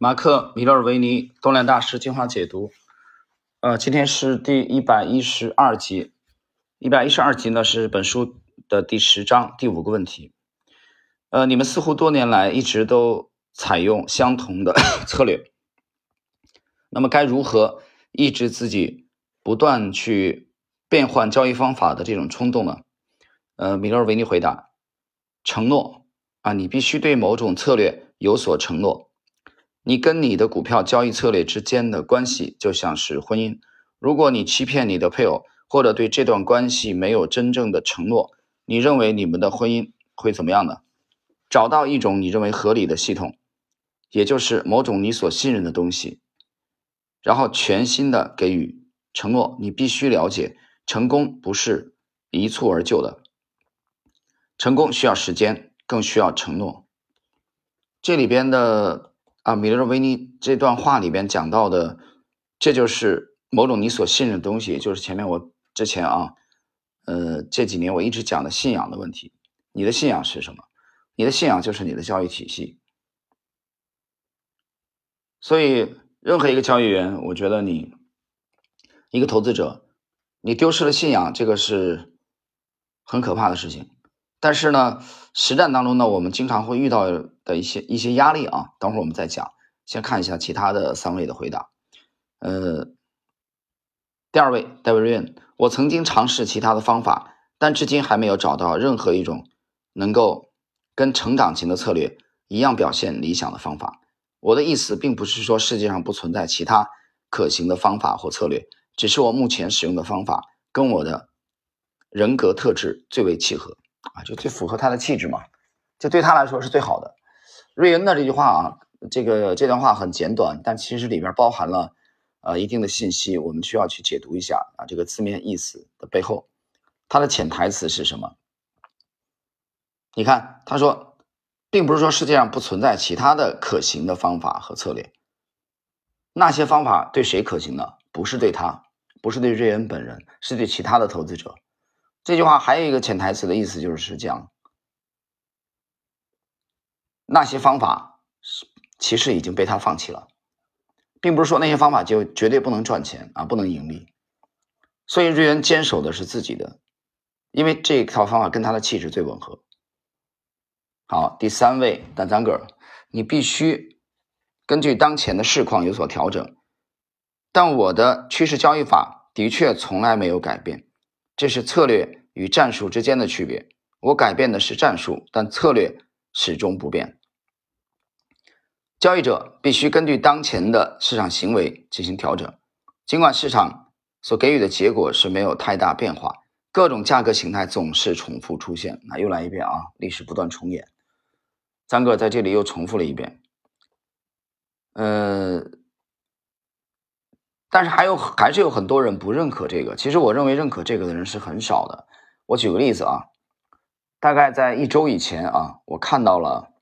马克·米勒尔维尼动量大师精华解读。呃，今天是第一百一十二集。一百一十二集呢是本书的第十章第五个问题。呃，你们似乎多年来一直都采用相同的 策略，那么该如何抑制自己不断去变换交易方法的这种冲动呢？呃，米勒尔维尼回答：承诺啊，你必须对某种策略有所承诺。你跟你的股票交易策略之间的关系就像是婚姻。如果你欺骗你的配偶，或者对这段关系没有真正的承诺，你认为你们的婚姻会怎么样呢？找到一种你认为合理的系统，也就是某种你所信任的东西，然后全心的给予承诺。你必须了解，成功不是一蹴而就的，成功需要时间，更需要承诺。这里边的。啊，米勒维尼这段话里边讲到的，这就是某种你所信任的东西，就是前面我之前啊，呃，这几年我一直讲的信仰的问题。你的信仰是什么？你的信仰就是你的交易体系。所以，任何一个交易员，我觉得你一个投资者，你丢失了信仰，这个是很可怕的事情。但是呢，实战当中呢，我们经常会遇到的一些一些压力啊。等会儿我们再讲，先看一下其他的三位的回答。呃，第二位戴维瑞恩，我曾经尝试其他的方法，但至今还没有找到任何一种能够跟成长型的策略一样表现理想的方法。我的意思并不是说世界上不存在其他可行的方法或策略，只是我目前使用的方法跟我的人格特质最为契合。啊，就最符合他的气质嘛，这对他来说是最好的。瑞恩的这句话啊，这个这段话很简短，但其实里边包含了呃一定的信息，我们需要去解读一下啊。这个字面意思的背后，它的潜台词是什么？你看，他说，并不是说世界上不存在其他的可行的方法和策略，那些方法对谁可行呢？不是对他，不是对瑞恩本人，是对其他的投资者。这句话还有一个潜台词的意思，就是讲那些方法是其实已经被他放弃了，并不是说那些方法就绝对不能赚钱啊，不能盈利。所以瑞恩坚守的是自己的，因为这套方法跟他的气质最吻合。好，第三位丹赞格尔，你必须根据当前的市况有所调整，但我的趋势交易法的确从来没有改变。这是策略与战术之间的区别。我改变的是战术，但策略始终不变。交易者必须根据当前的市场行为进行调整，尽管市场所给予的结果是没有太大变化，各种价格形态总是重复出现。那又来一遍啊，历史不断重演。张哥在这里又重复了一遍。呃。但是还有还是有很多人不认可这个。其实我认为认可这个的人是很少的。我举个例子啊，大概在一周以前啊，我看到了，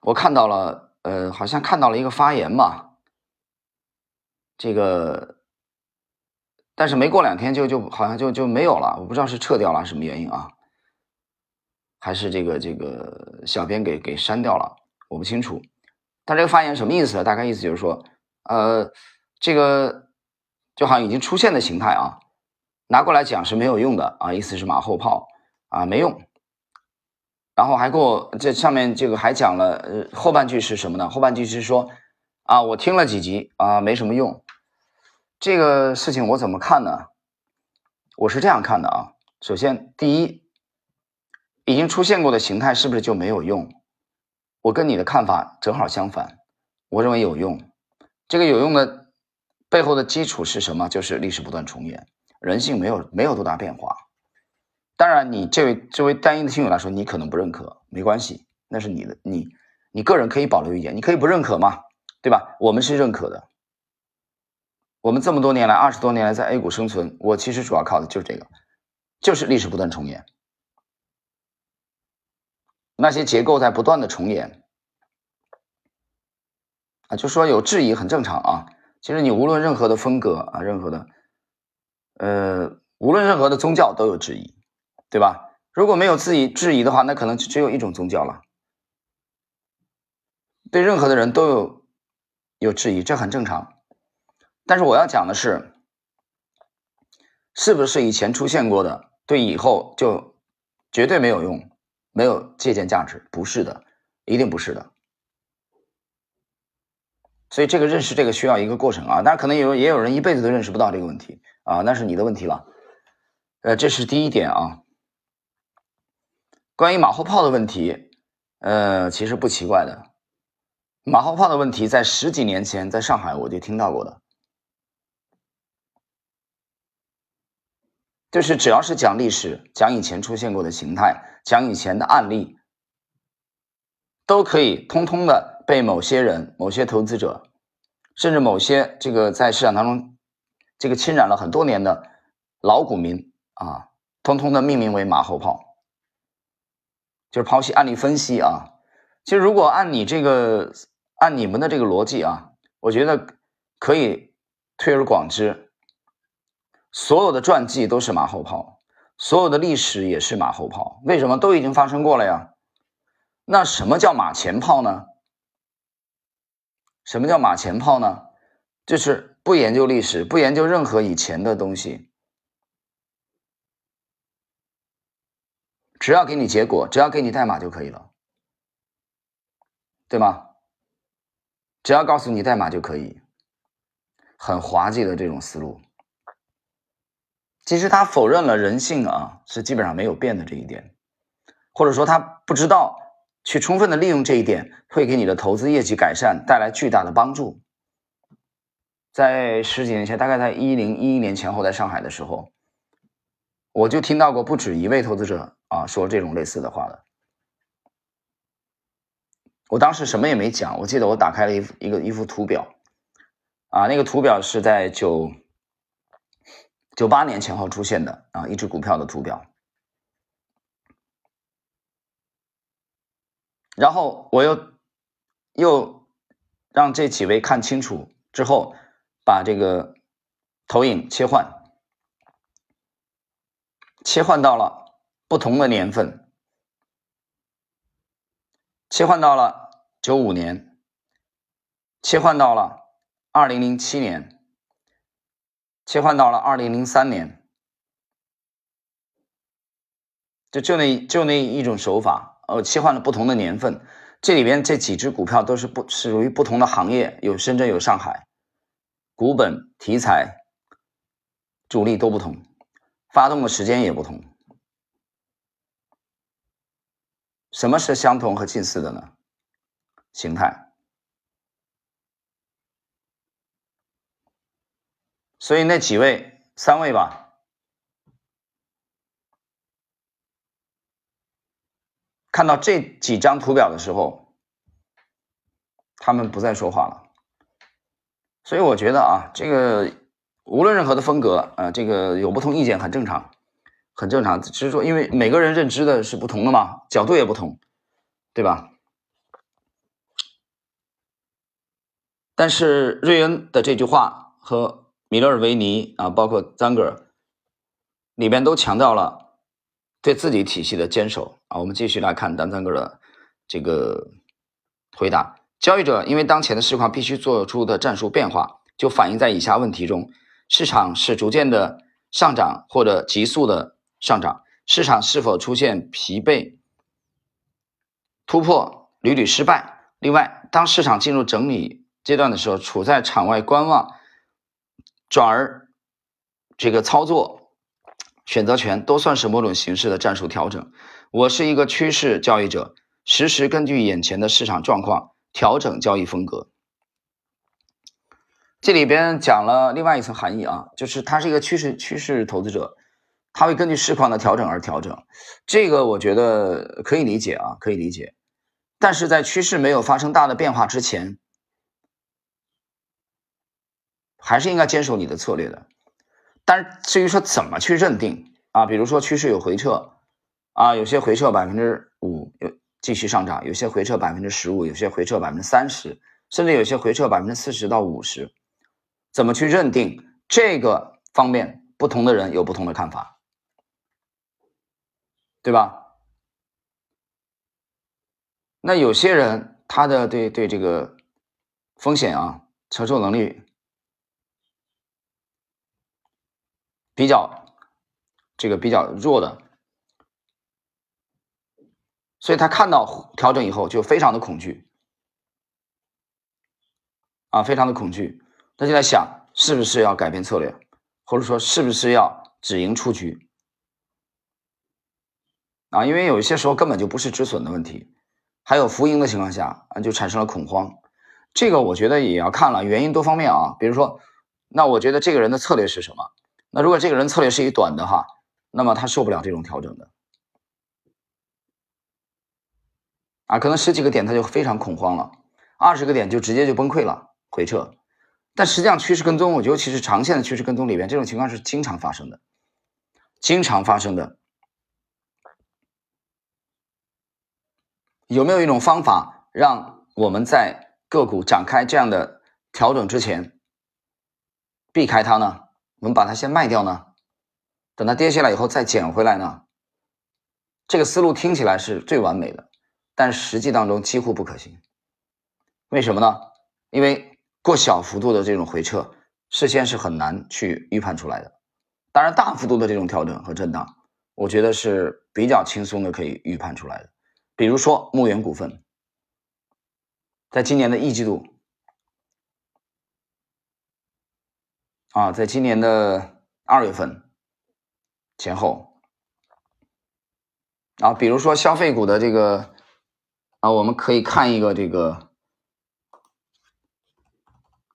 我看到了，呃，好像看到了一个发言嘛。这个，但是没过两天就就好像就就没有了。我不知道是撤掉了什么原因啊，还是这个这个小编给给删掉了，我不清楚。他这个发言什么意思？大概意思就是说。呃，这个就好像已经出现的形态啊，拿过来讲是没有用的啊，意思是马后炮啊，没用。然后还给我这上面这个还讲了，呃，后半句是什么呢？后半句是说啊，我听了几集啊，没什么用。这个事情我怎么看呢？我是这样看的啊，首先第一，已经出现过的形态是不是就没有用？我跟你的看法正好相反，我认为有用。这个有用的背后的基础是什么？就是历史不断重演，人性没有没有多大变化。当然，你这位这位单一的听友来说，你可能不认可，没关系，那是你的，你你个人可以保留意见，你可以不认可嘛，对吧？我们是认可的。我们这么多年来，二十多年来在 A 股生存，我其实主要靠的就是这个，就是历史不断重演，那些结构在不断的重演。啊，就说有质疑很正常啊。其实你无论任何的风格啊，任何的，呃，无论任何的宗教都有质疑，对吧？如果没有质疑质疑的话，那可能只有一种宗教了。对任何的人都有有质疑，这很正常。但是我要讲的是，是不是以前出现过的，对以后就绝对没有用，没有借鉴价值？不是的，一定不是的。所以这个认识这个需要一个过程啊，当然可能有也有人一辈子都认识不到这个问题啊，那是你的问题了。呃，这是第一点啊。关于马后炮的问题，呃，其实不奇怪的。马后炮的问题在十几年前在上海我就听到过的，就是只要是讲历史、讲以前出现过的形态、讲以前的案例，都可以通通的。被某些人、某些投资者，甚至某些这个在市场当中这个侵染了很多年的老股民啊，通通的命名为马后炮，就是剖析案例分析啊。其实如果按你这个按你们的这个逻辑啊，我觉得可以推而广之，所有的传记都是马后炮，所有的历史也是马后炮。为什么都已经发生过了呀？那什么叫马前炮呢？什么叫马前炮呢？就是不研究历史，不研究任何以前的东西，只要给你结果，只要给你代码就可以了，对吗？只要告诉你代码就可以，很滑稽的这种思路。其实他否认了人性啊是基本上没有变的这一点，或者说他不知道。去充分的利用这一点，会给你的投资业绩改善带来巨大的帮助。在十几年前，大概在一零一一年前后，在上海的时候，我就听到过不止一位投资者啊说这种类似的话的。我当时什么也没讲，我记得我打开了一一个一幅图表，啊，那个图表是在九九八年前后出现的啊，一只股票的图表。然后我又又让这几位看清楚之后，把这个投影切换，切换到了不同的年份，切换到了九五年，切换到了二零零七年，切换到了二零零三年，就就那就那一种手法。呃，切换了不同的年份，这里边这几只股票都是不属于不同的行业，有深圳有上海，股本题材主力都不同，发动的时间也不同。什么是相同和近似的呢？形态。所以那几位，三位吧。看到这几张图表的时候，他们不再说话了。所以我觉得啊，这个无论任何的风格啊，这个有不同意见很正常，很正常。只是说，因为每个人认知的是不同的嘛，角度也不同，对吧？但是瑞恩的这句话和米勒尔维尼啊，包括赞格尔里边都强调了。对自己体系的坚守啊，我们继续来看丹赞格尔的这个回答。交易者因为当前的市况必须做出的战术变化，就反映在以下问题中：市场是逐渐的上涨或者急速的上涨？市场是否出现疲惫、突破屡屡失败？另外，当市场进入整理阶段的时候，处在场外观望，转而这个操作。选择权都算是某种形式的战术调整。我是一个趋势交易者，实时根据眼前的市场状况调整交易风格。这里边讲了另外一层含义啊，就是他是一个趋势趋势投资者，他会根据市况的调整而调整。这个我觉得可以理解啊，可以理解。但是在趋势没有发生大的变化之前，还是应该坚守你的策略的。但是至于说怎么去认定啊，比如说趋势有回撤啊，有些回撤百分之五有继续上涨，有些回撤百分之十五，有些回撤百分之三十，甚至有些回撤百分之四十到五十，怎么去认定这个方面，不同的人有不同的看法，对吧？那有些人他的对对这个风险啊承受能力比较这个比较弱的，所以他看到调整以后就非常的恐惧啊，非常的恐惧，他就在想是不是要改变策略，或者说是不是要止盈出局。啊，因为有一些时候根本就不是止损的问题，还有浮盈的情况下啊，就产生了恐慌。这个我觉得也要看了，原因多方面啊。比如说，那我觉得这个人的策略是什么？那如果这个人策略是一短的哈，那么他受不了这种调整的啊，可能十几个点他就非常恐慌了，二十个点就直接就崩溃了，回撤。但实际上趋势跟踪，尤其是长线的趋势跟踪里边，这种情况是经常发生的，经常发生的。有没有一种方法，让我们在个股展开这样的调整之前，避开它呢？我们把它先卖掉呢？等它跌下来以后再捡回来呢？这个思路听起来是最完美的，但实际当中几乎不可行。为什么呢？因为过小幅度的这种回撤，事先是很难去预判出来的。当然，大幅度的这种调整和震荡，我觉得是比较轻松的可以预判出来的。比如说牧原股份，在今年的一季度啊，在今年的二月份前后啊，比如说消费股的这个啊，我们可以看一个这个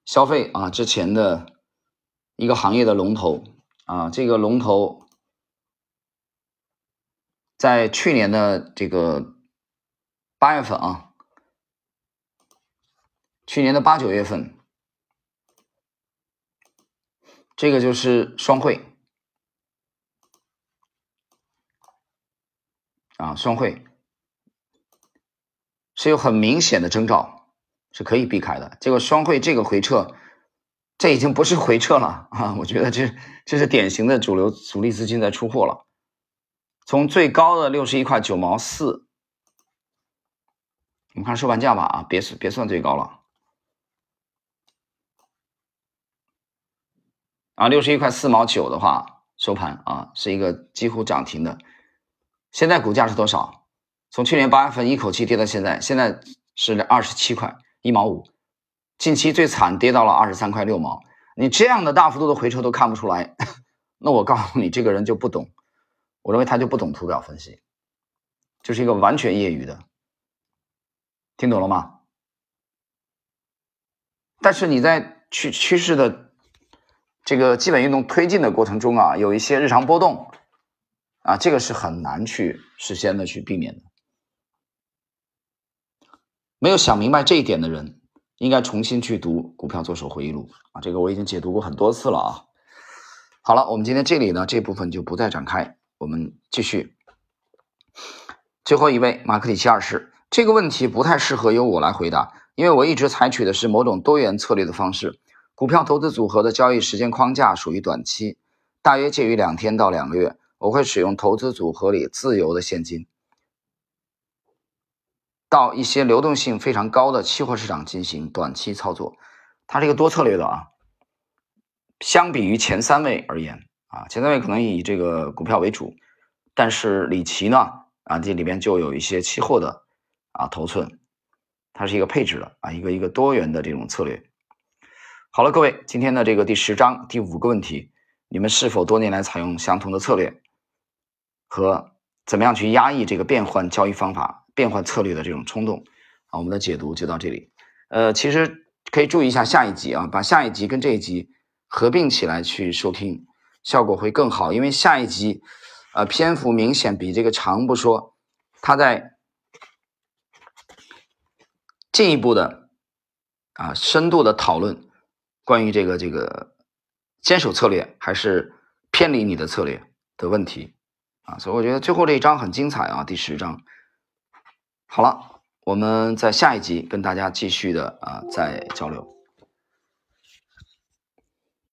消费啊之前的一个行业的龙头啊，这个龙头在去年的这个。八月份啊，去年的八九月份，这个就是双汇啊，双汇是有很明显的征兆，是可以避开的。结果双汇这个回撤，这已经不是回撤了啊！我觉得这这是典型的主流主力资金在出货了，从最高的六十一块九毛四。我们看收盘价吧啊，别别算最高了啊，六十一块四毛九的话收盘啊，是一个几乎涨停的。现在股价是多少？从去年八月份一口气跌到现在，现在是二十七块一毛五，近期最惨跌到了二十三块六毛。你这样的大幅度的回撤都看不出来，那我告诉你，这个人就不懂。我认为他就不懂图表分析，就是一个完全业余的。听懂了吗？但是你在趋趋势的这个基本运动推进的过程中啊，有一些日常波动啊，这个是很难去事先的去避免的。没有想明白这一点的人，应该重新去读《股票作手回忆录》啊，这个我已经解读过很多次了啊。好了，我们今天这里呢这部分就不再展开，我们继续。最后一位，马克里奇二世。这个问题不太适合由我来回答，因为我一直采取的是某种多元策略的方式。股票投资组合的交易时间框架属于短期，大约介于两天到两个月。我会使用投资组合里自由的现金，到一些流动性非常高的期货市场进行短期操作。它是一个多策略的啊。相比于前三位而言啊，前三位可能以这个股票为主，但是李奇呢啊，这里边就有一些期货的。啊，头寸，它是一个配置的啊，一个一个多元的这种策略。好了，各位，今天的这个第十章第五个问题，你们是否多年来采用相同的策略，和怎么样去压抑这个变换交易方法、变换策略的这种冲动？啊，我们的解读就到这里。呃，其实可以注意一下下一集啊，把下一集跟这一集合并起来去收听，效果会更好。因为下一集，呃，篇幅明显比这个长不说，它在。进一步的啊，深度的讨论关于这个这个坚守策略还是偏离你的策略的问题啊，所以我觉得最后这一章很精彩啊，第十章。好了，我们在下一集跟大家继续的啊再交流。